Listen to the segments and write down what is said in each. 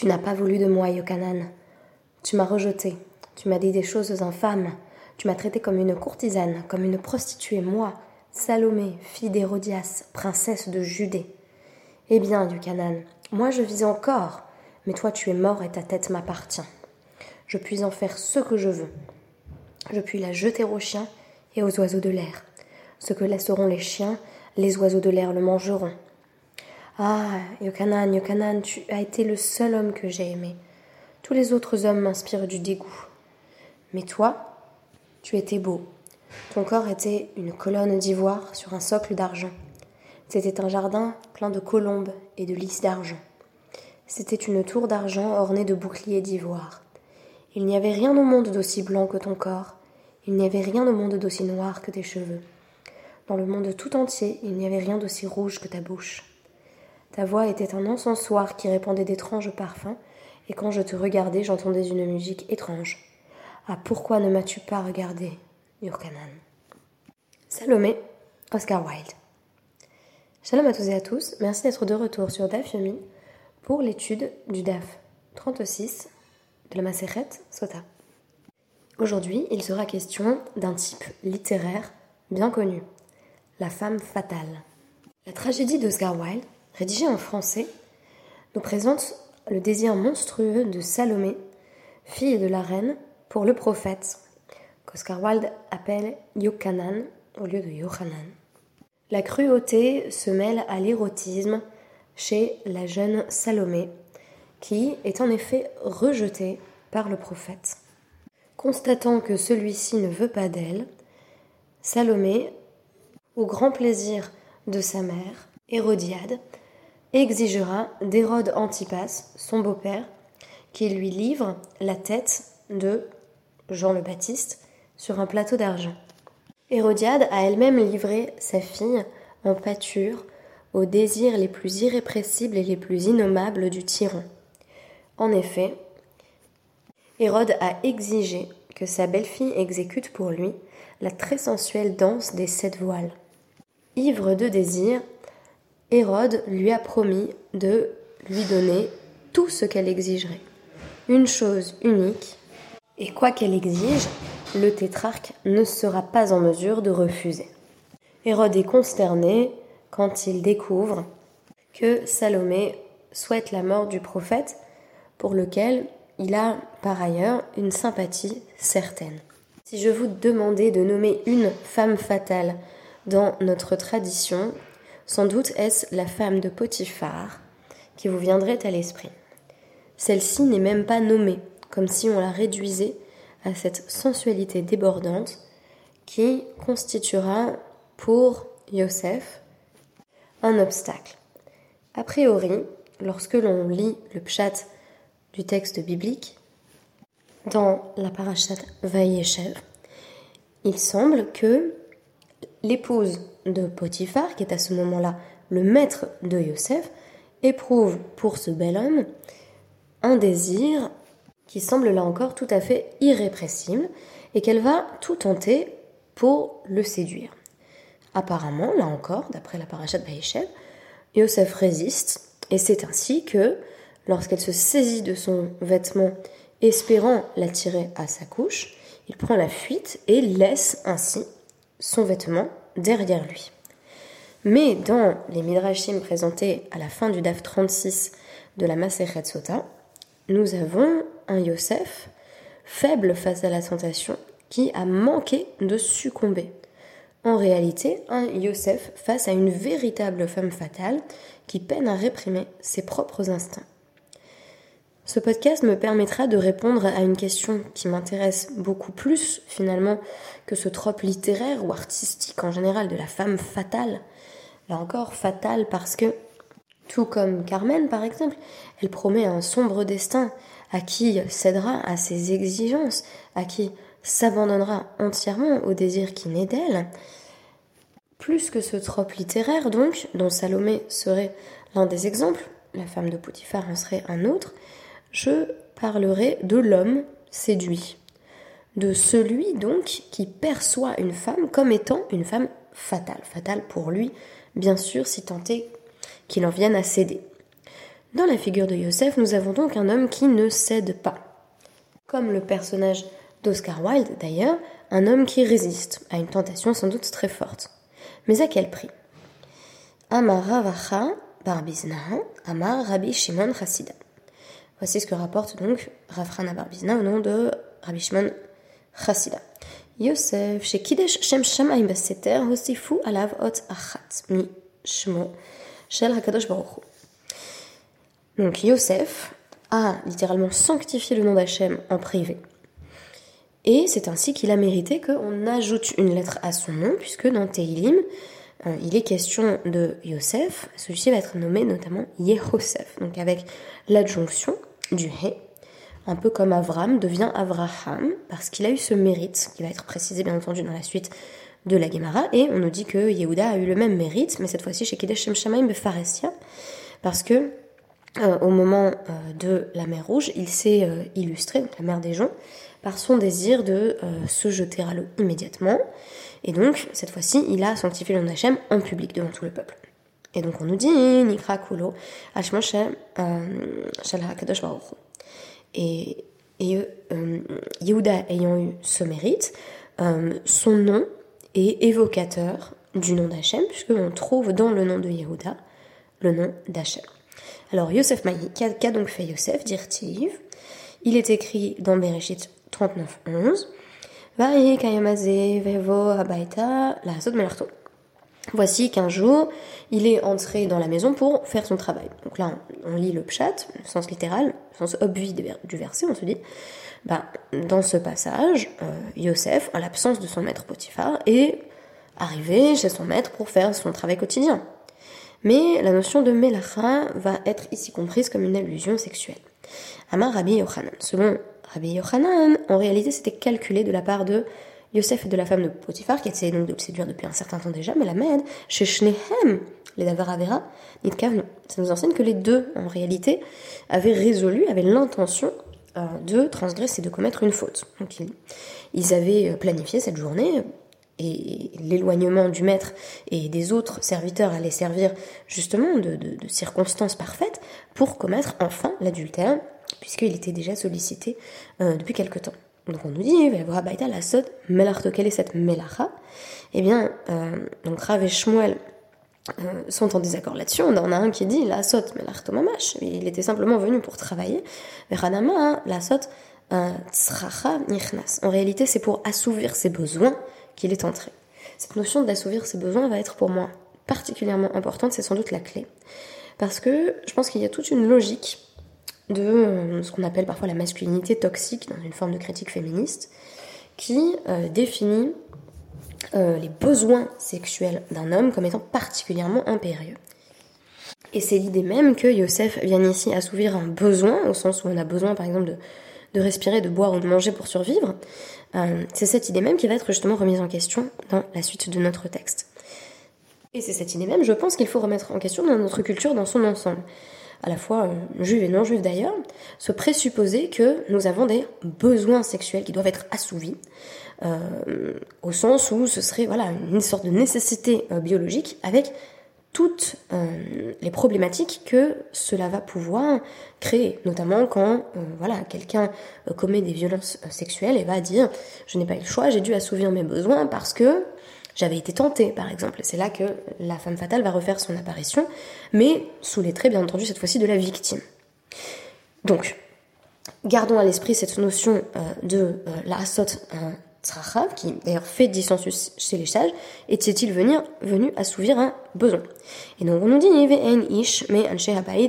Tu n'as pas voulu de moi, Yokanan. Tu m'as rejeté. Tu m'as dit des choses infâmes. Tu m'as traité comme une courtisane, comme une prostituée, moi, Salomé, fille d'Hérodias, princesse de Judée. Eh bien, Yokanan, moi je vis encore, mais toi tu es mort et ta tête m'appartient. Je puis en faire ce que je veux. Je puis la jeter aux chiens et aux oiseaux de l'air. Ce que laisseront les chiens, les oiseaux de l'air le mangeront. Ah, Yokanan, Yokanan, tu as été le seul homme que j'ai aimé. Tous les autres hommes m'inspirent du dégoût. Mais toi, tu étais beau. Ton corps était une colonne d'ivoire sur un socle d'argent. C'était un jardin plein de colombes et de lys d'argent. C'était une tour d'argent ornée de boucliers d'ivoire. Il n'y avait rien au monde d'aussi blanc que ton corps. Il n'y avait rien au monde d'aussi noir que tes cheveux. Dans le monde tout entier, il n'y avait rien d'aussi rouge que ta bouche. Ta voix était un encensoir qui répandait d'étranges parfums, et quand je te regardais, j'entendais une musique étrange. Ah, pourquoi ne m'as-tu pas regardé, Yurkanan? Salomé, Oscar Wilde. Shalom à tous et à tous, merci d'être de retour sur DAF Yomi pour l'étude du DAF 36 de la Maseret Sota. Aujourd'hui, il sera question d'un type littéraire bien connu, la femme fatale. La tragédie d'Oscar Wilde, rédigée en français, nous présente le désir monstrueux de Salomé, fille de la reine, pour le prophète, qu'Oscar Wilde appelle Yokanan au lieu de Yohanan. La cruauté se mêle à l'érotisme chez la jeune Salomé, qui est en effet rejetée par le prophète. Constatant que celui-ci ne veut pas d'elle, Salomé, au grand plaisir de sa mère, Hérodiade, exigera d'Hérode Antipas, son beau-père, qu'il lui livre la tête de Jean le Baptiste sur un plateau d'argent. Hérodiade a elle-même livré sa fille en pâture aux désirs les plus irrépressibles et les plus innommables du tyran. En effet, Hérode a exigé que sa belle-fille exécute pour lui la très sensuelle danse des sept voiles. Ivre de désir, Hérode lui a promis de lui donner tout ce qu'elle exigerait. Une chose unique, et quoi qu'elle exige, le tétrarque ne sera pas en mesure de refuser. Hérode est consterné quand il découvre que Salomé souhaite la mort du prophète, pour lequel il a par ailleurs une sympathie certaine. Si je vous demandais de nommer une femme fatale dans notre tradition, sans doute est-ce la femme de Potiphar qui vous viendrait à l'esprit. Celle-ci n'est même pas nommée, comme si on la réduisait à cette sensualité débordante qui constituera pour Yosef un obstacle. A priori, lorsque l'on lit le pshat du texte biblique, dans la parashat Vayeshev, il semble que l'épouse de Potiphar, qui est à ce moment-là le maître de Yosef, éprouve pour ce bel homme un désir qui semble là encore tout à fait irrépressible et qu'elle va tout tenter pour le séduire. Apparemment, là encore, d'après la parachat Baïchev, Yosef résiste et c'est ainsi que, lorsqu'elle se saisit de son vêtement espérant l'attirer à sa couche, il prend la fuite et laisse ainsi son vêtement derrière lui. Mais dans les Midrashim présentés à la fin du DAF 36 de la Maseret Sota, nous avons un Yosef faible face à la tentation qui a manqué de succomber. En réalité, un Yosef face à une véritable femme fatale qui peine à réprimer ses propres instincts. Ce podcast me permettra de répondre à une question qui m'intéresse beaucoup plus finalement que ce trope littéraire ou artistique en général de la femme fatale. Là encore, fatale parce que tout comme Carmen, par exemple, elle promet un sombre destin à qui cédera à ses exigences, à qui s'abandonnera entièrement au désir qui naît d'elle. Plus que ce trope littéraire, donc, dont Salomé serait l'un des exemples, la femme de Potiphar en serait un autre, je parlerai de l'homme séduit, de celui donc qui perçoit une femme comme étant une femme fatale, fatale pour lui, bien sûr, si tant est qu'il en vienne à céder. Dans la figure de Yosef, nous avons donc un homme qui ne cède pas. Comme le personnage d'Oscar Wilde d'ailleurs, un homme qui résiste à une tentation sans doute très forte. Mais à quel prix? Amar Ravacha Barbizna, Amar Rabbi Shimon Chassida. Voici ce que rapporte donc Rafrana Barbizna au nom de Rabbi Shimon Chassida. Yosef, chez Kidesh Shem Shamaim Hosifu Alav Achat, Mi Shmo, Shel Hakadosh Donc Yosef a littéralement sanctifié le nom d'Hachem en privé. Et c'est ainsi qu'il a mérité qu'on ajoute une lettre à son nom, puisque dans Teilim, euh, il est question de Yosef, celui-ci va être nommé notamment Yehosef, donc avec l'adjonction du He, un peu comme Avram devient Avraham, parce qu'il a eu ce mérite, qui va être précisé bien entendu dans la suite de la Gemara, et on nous dit que Yehuda a eu le même mérite, mais cette fois-ci chez Kedesh Shem Shamaim Befaresia, parce que euh, au moment euh, de la mer Rouge, il s'est illustré, donc la mer des gens, par son désir de se jeter à l'eau immédiatement, et donc, cette fois-ci, il a sanctifié le nom d'Hachem en public devant tout le peuple. Et donc on nous dit Nikra Kulo Hashmoshe euh, Shel HaKadosh Et, et euh, Yehuda ayant eu ce mérite, euh, son nom est évocateur du nom d'Hachem, puisqu'on trouve dans le nom de Yehuda le nom d'Hachem. Alors Yosef Maï, qu'a donc fait Yosef, dire-t-il Il est écrit dans Bereshit 39.11 Voici qu'un jour, il est entré dans la maison pour faire son travail. Donc là, on, lit le pshat, sens littéral, sens obvi du verset, on se dit, bah, dans ce passage, euh, Yosef, en l'absence de son maître Potiphar, est arrivé chez son maître pour faire son travail quotidien. Mais la notion de melacha va être ici comprise comme une allusion sexuelle. Amar Rabbi Yochanan. Selon Rabbi Yochanan, en réalité, c'était calculé de la part de Yosef et de la femme de Potiphar, qui essayait donc de le séduire depuis un certain temps déjà, mais la Med, chez Shnehem, les Davaravera, Nitkavno. Ça nous enseigne que les deux, en réalité, avaient résolu, avaient l'intention euh, de transgresser, de commettre une faute. Donc ils, avaient euh, planifié cette journée, et l'éloignement du maître et des autres serviteurs allait servir justement de circonstances parfaites pour commettre enfin l'adultère puisqu'il était déjà sollicité euh, depuis quelque temps. Donc on nous dit, la sot melarto, quelle est cette melacha? Eh bien, euh, donc Rav et Shmuel euh, sont en désaccord là-dessus. On en a un qui dit la sot melarto mamash, il était simplement venu pour travailler. Veranama, la sot tzracha nichnas. En réalité, c'est pour assouvir ses besoins qu'il est entré. Cette notion d'assouvir ses besoins va être pour moi particulièrement importante, c'est sans doute la clé. Parce que je pense qu'il y a toute une logique de euh, ce qu'on appelle parfois la masculinité toxique dans une forme de critique féministe, qui euh, définit euh, les besoins sexuels d'un homme comme étant particulièrement impérieux. Et c'est l'idée même que Yosef vient ici assouvir un besoin, au sens où on a besoin par exemple de, de respirer, de boire ou de manger pour survivre. c'est cette idée même qui va être justement remise en question dans la suite de notre texte. Et c'est cette idée même, je pense, qu'il faut remettre en question dans notre culture dans son ensemble à la fois euh, juives et non juives d'ailleurs, se présupposer que nous avons des besoins sexuels qui doivent être assouvis, euh, au sens où ce serait voilà une sorte de nécessité euh, biologique avec toutes les problématiques que cela va pouvoir créer, notamment quand voilà quelqu'un commet des violences sexuelles et va dire je n'ai pas eu le choix, j'ai dû assouvir mes besoins parce que j'avais été tentée, par exemple. C'est là que la femme fatale va refaire son apparition, mais sous les traits, bien entendu, cette fois-ci de la victime. Donc, gardons à l'esprit cette notion euh, de euh, la asot tzrachav, qui d'ailleurs fait dissensus chez les sages, était-il venu assouvir un besoin? Et donc on nous dit, il y avait un ish, mais un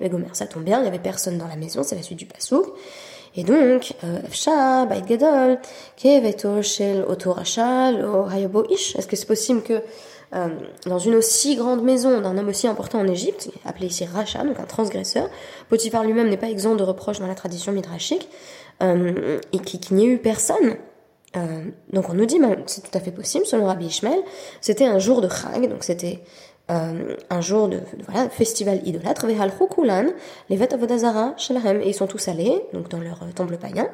vegomer. Ça tombe bien, il n'y avait personne dans la maison, c'est la suite du pasouk. Et donc, euh, Gadol, Keveto, Shel, Otorachal, Ish. Est-ce que c'est possible que euh, dans une aussi grande maison d'un homme aussi important en Égypte, appelé ici Racha, donc un transgresseur, Potiphar lui-même n'est pas exempt de reproches dans la tradition midrashique, euh, et qu'il n'y ait eu personne donc on nous dit, ben, c'est tout à fait possible, selon Rabbi Ishmael, c'était un jour de Chag, donc c'était euh, un jour de, voilà, festival idolâtre, les et ils sont tous allés, donc dans leur euh, temple païen,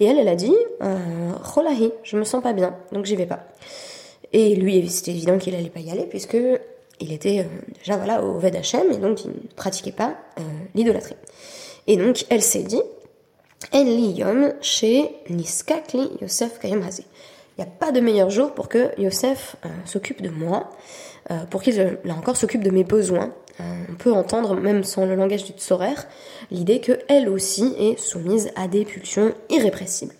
et elle, elle a dit, euh, je me sens pas bien, donc j'y vais pas. Et lui, c'était évident qu'il allait pas y aller, puisque il était déjà voilà au Ved et donc il ne pratiquait pas l'idolâtrie. Et donc elle s'est dit, chez Niskakli Yosef Kayem Il n'y a pas de meilleur jour pour que Yosef s'occupe de moi, pour qu'il, là encore, s'occupe de mes besoins, euh, on peut entendre, même sans le langage du tsorer, l'idée qu'elle aussi est soumise à des pulsions irrépressibles.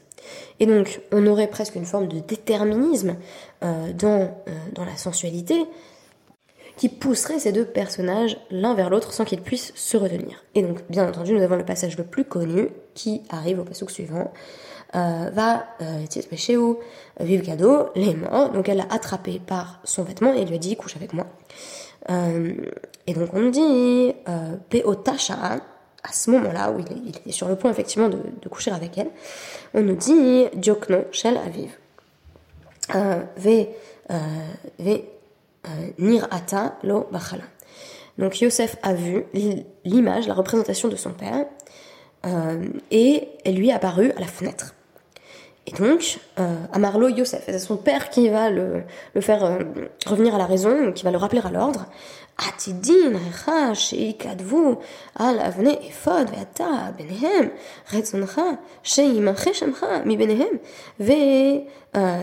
Et donc, on aurait presque une forme de déterminisme euh, dans, euh, dans la sensualité qui pousserait ces deux personnages l'un vers l'autre sans qu'ils puissent se retenir. Et donc, bien entendu, nous avons le passage le plus connu qui arrive au passage suivant. Va chez où vive cadeau, morts. Donc, elle l'a attrapé par son vêtement et lui a dit couche avec moi. Euh, et donc on nous dit euh, à ce moment-là où il est, sur le point effectivement de, coucher avec elle, on nous dit Diokno Shel Aviv. Euh, ve ve Nirata lo Bachala. Donc Yosef a vu l'image, la représentation de son père, et elle lui est apparue à la fenêtre. Et donc, euh, Amarlo Yosef, c'est son père qui va le, le faire euh, revenir à la raison, qui va le rappeler à l'ordre. Atidin, recha, sheikadvu, al avne efod, veata, benehem, retzoncha, sheimache shemcha, mi benehem, ve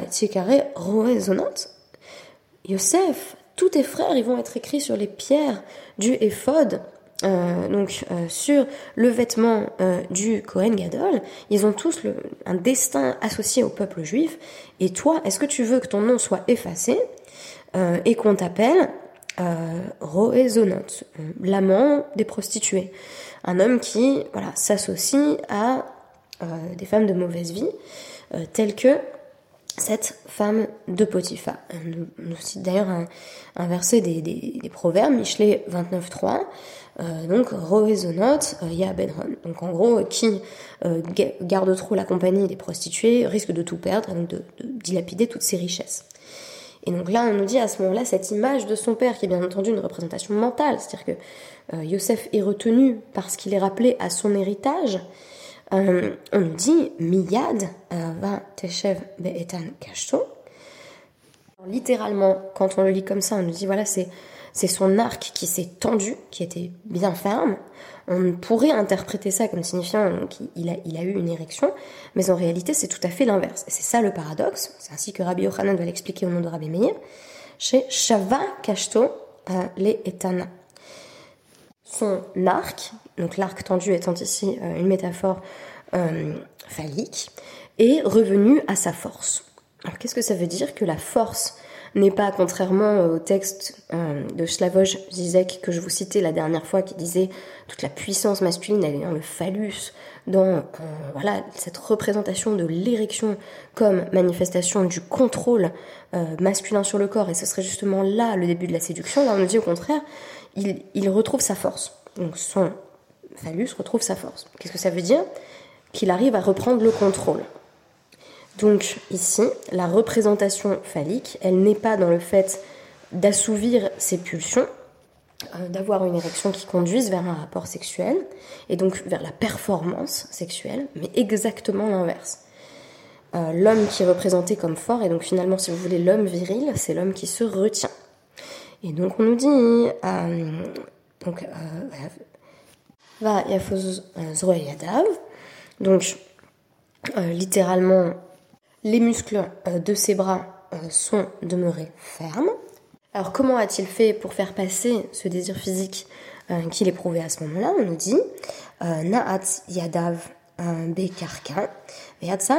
tikare roezonot. Yosef, tous tes frères, ils vont être écrits sur les pierres du éphod, euh, donc euh, sur le vêtement euh, du Kohen Gadol, ils ont tous un destin associé au peuple juif. Et toi, est-ce que tu veux que ton nom soit effacé et qu'on t'appelle Roezonot, l'amant des prostituées, un homme qui voilà s'associe à des femmes de mauvaise vie, telles que cette femme de Potiphar. Nous, nous cite d'ailleurs un, un, verset des, des, des Proverbes, Michelet 29.3, euh, donc Roezonot euh, Ya Benron. Donc en gros, qui euh, garde trop la compagnie des prostituées risque de tout perdre, donc de, de, dilapider toutes ses richesses. Et donc là, on nous dit à ce moment-là cette image de son père, qui est bien entendu une représentation mentale, c'est-à-dire que euh, Yosef est retenu parce qu'il est rappelé à son héritage. Euh, on nous dit Miyad va teshev be'etan kashto. Littéralement, quand on le lit comme ça, on nous dit voilà, c'est c'est son arc qui s'est tendu, qui était bien ferme. On pourrait interpréter ça comme signifiant qu'il a, il a eu une érection, mais en réalité c'est tout à fait l'inverse. C'est ça le paradoxe, c'est ainsi que Rabbi Yochanan va l'expliquer au nom de Rabbi Meir, chez Shava Kashto euh, les Etana. Son arc, donc l'arc tendu étant ici euh, une métaphore euh, phallique, est revenu à sa force. Alors qu'est-ce que ça veut dire que la force n'est pas, contrairement au texte euh, de Slavoj Zizek que je vous citais la dernière fois, qui disait toute la puissance masculine, elle est dans le phallus, dans euh, voilà cette représentation de l'érection comme manifestation du contrôle euh, masculin sur le corps, et ce serait justement là le début de la séduction. Là, on nous dit au contraire, il, il retrouve sa force. Donc son phallus retrouve sa force. Qu'est-ce que ça veut dire? Qu'il arrive à reprendre le contrôle. Donc ici, la représentation phallique, elle n'est pas dans le fait d'assouvir ses pulsions, euh, d'avoir une érection qui conduise vers un rapport sexuel, et donc vers la performance sexuelle, mais exactement l'inverse. Euh, l'homme qui est représenté comme fort, et donc finalement, si vous voulez, l'homme viril, c'est l'homme qui se retient. Et donc on nous dit, euh, donc, va donc littéralement les muscles euh, de ses bras euh, sont demeurés fermes. Alors comment a-t-il fait pour faire passer ce désir physique euh, qu'il éprouvait à ce moment-là On nous dit Na'at yadav bekarka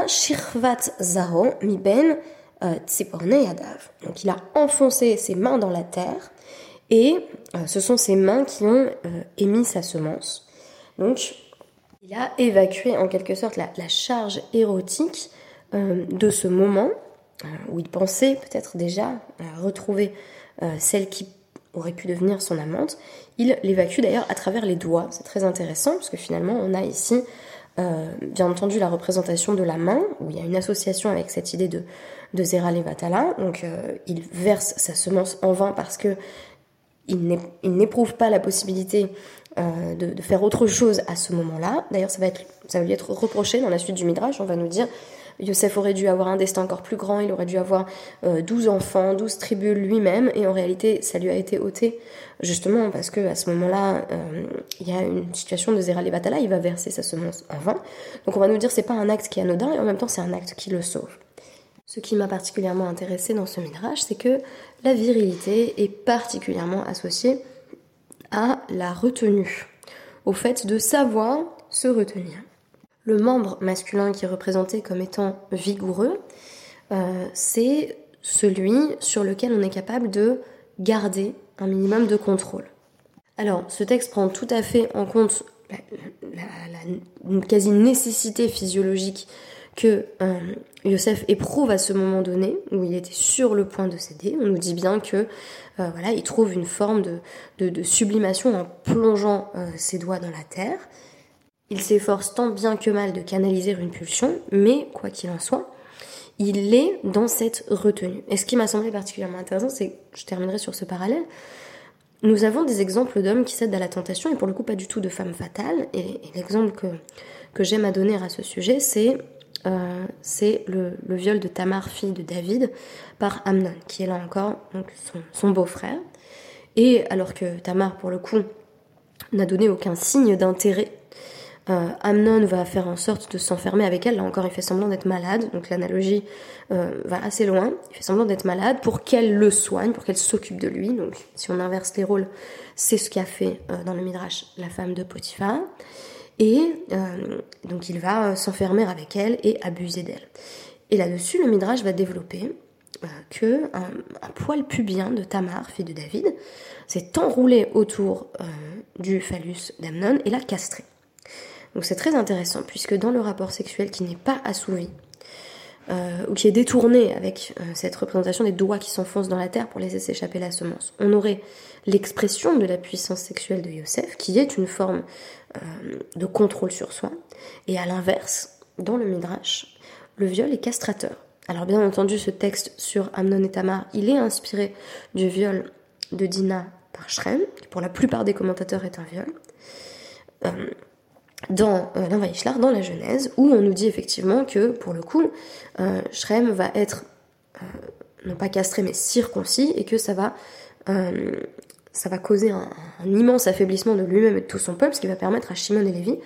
shirvat zaro mi ben yadav. Donc il a enfoncé ses mains dans la terre et ce sont ses mains qui ont émis sa semence. Donc il a évacué en quelque sorte la, charge érotique de ce moment euh, où il pensait peut-être déjà retrouver euh, celle qui aurait pu devenir son amante, il l'évacue d'ailleurs à travers les doigts. C'est très intéressant parce que finalement on a ici bien entendu la représentation de la main, où il y a une association avec cette idée de, de Zera Levatala. Donc il verse sa semence en vain parce que il n'éprouve pas la possibilité de, de, faire autre chose à ce moment-là. D'ailleurs, ça va être, ça va lui être reproché dans la suite du Midrash. On va nous dire Yosef aurait dû avoir un destin encore plus grand, il aurait dû avoir euh, 12 enfants, 12 tribus lui-même, et en réalité, ça lui a été ôté, justement parce que à ce moment-là, euh, il y a une situation de Zera Levatala, il va verser sa semence en. Donc on va nous dire c'est pas un acte qui est anodin, et en même temps c'est un acte qui le sauve. Ce qui m'a particulièrement intéressé dans ce midrash, c'est que la virilité est particulièrement associée à la retenue, au fait de savoir se retenir. Le membre masculin qui est représenté comme étant vigoureux, euh, c'est celui sur lequel on est capable de garder un minimum de contrôle. Alors, ce texte prend tout à fait en compte la, quasi nécessité physiologique que euh, Yosef éprouve à ce moment donné, où il était sur le point de céder. On nous dit bien que euh, voilà, il trouve une forme de sublimation en plongeant euh, ses doigts dans la terre. Il s'efforce tant bien que mal de canaliser une pulsion, mais quoi qu'il en soit, il est dans cette retenue. Et ce qui m'a semblé particulièrement intéressant, c'est, je terminerai sur ce parallèle, nous avons des exemples d'hommes qui cèdent à la tentation, et pour le coup pas du tout de femmes fatales. Et, l'exemple que, que j'aime à donner à ce sujet, c'est euh, le, viol de Tamar, fille de David, par Amnon, qui est là encore son beau-frère. Et alors que Tamar, pour le coup, n'a donné aucun signe d'intérêt, euh, Amnon va faire en sorte de s'enfermer avec elle. Là encore, il fait semblant d'être malade, donc l'analogie euh, va assez loin. Il fait semblant d'être malade pour qu'elle le soigne, pour qu'elle s'occupe de lui. Donc, si on inverse les rôles, c'est ce qu'a fait euh, dans le Midrash la femme de Potiphar. Et donc il va s'enfermer avec elle et abuser d'elle. Et là-dessus, le Midrash va développer que un, poil pubien de Tamar, fille de David, s'est enroulé autour du phallus d'Amnon et l'a castré. Donc c'est très intéressant puisque dans le rapport sexuel qui n'est pas assouvi, euh, ou qui est détourné avec euh, cette représentation des doigts qui s'enfoncent dans la terre pour laisser s'échapper la semence. On aurait l'expression de la puissance sexuelle de Yosef, qui est une forme euh, de contrôle sur soi, et à l'inverse, dans le Midrash, le viol est castrateur. Alors bien entendu, ce texte sur Amnon et Tamar, il est inspiré du viol de Dina par Shrem, qui pour la plupart des commentateurs est un viol. Dans euh, dans la Genèse, où on nous dit effectivement que, pour le coup, euh, Shrem va être, euh, non pas castré, mais circoncis, et que ça va, euh, ça va causer un, un, immense affaiblissement de lui-même et de tout son peuple, ce qui va permettre à Shimon et Lévi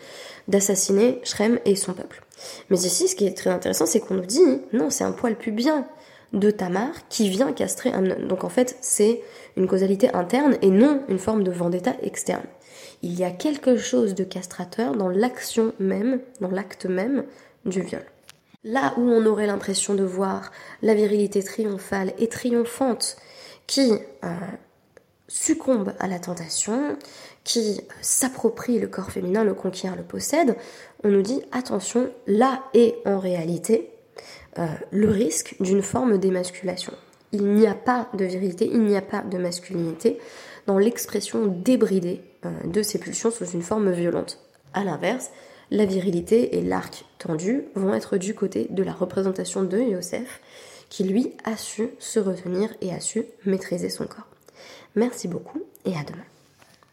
d'assassiner Shrem et son peuple. Mais ici, ce qui est très intéressant, c'est qu'on nous dit, non, c'est un poil pubien de Tamar qui vient castrer Amnon. Donc en fait, c'est une causalité interne et non une forme de vendetta externe il y a quelque chose de castrateur dans l'action même, dans l'acte même du viol. Là où on aurait l'impression de voir la virilité triomphale et triomphante qui euh, succombe à la tentation, qui s'approprie le corps féminin, le conquiert, le possède, on nous dit attention, là est en réalité euh, le risque d'une forme d'émasculation. Il n'y a pas de virilité, il n'y a pas de masculinité dans l'expression débridée euh, de ces pulsions sous une forme violente. A l'inverse, la virilité et l'arc tendu vont être du côté de la représentation de Yosef, qui lui a su se retenir et a su maîtriser son corps. Merci beaucoup et à demain.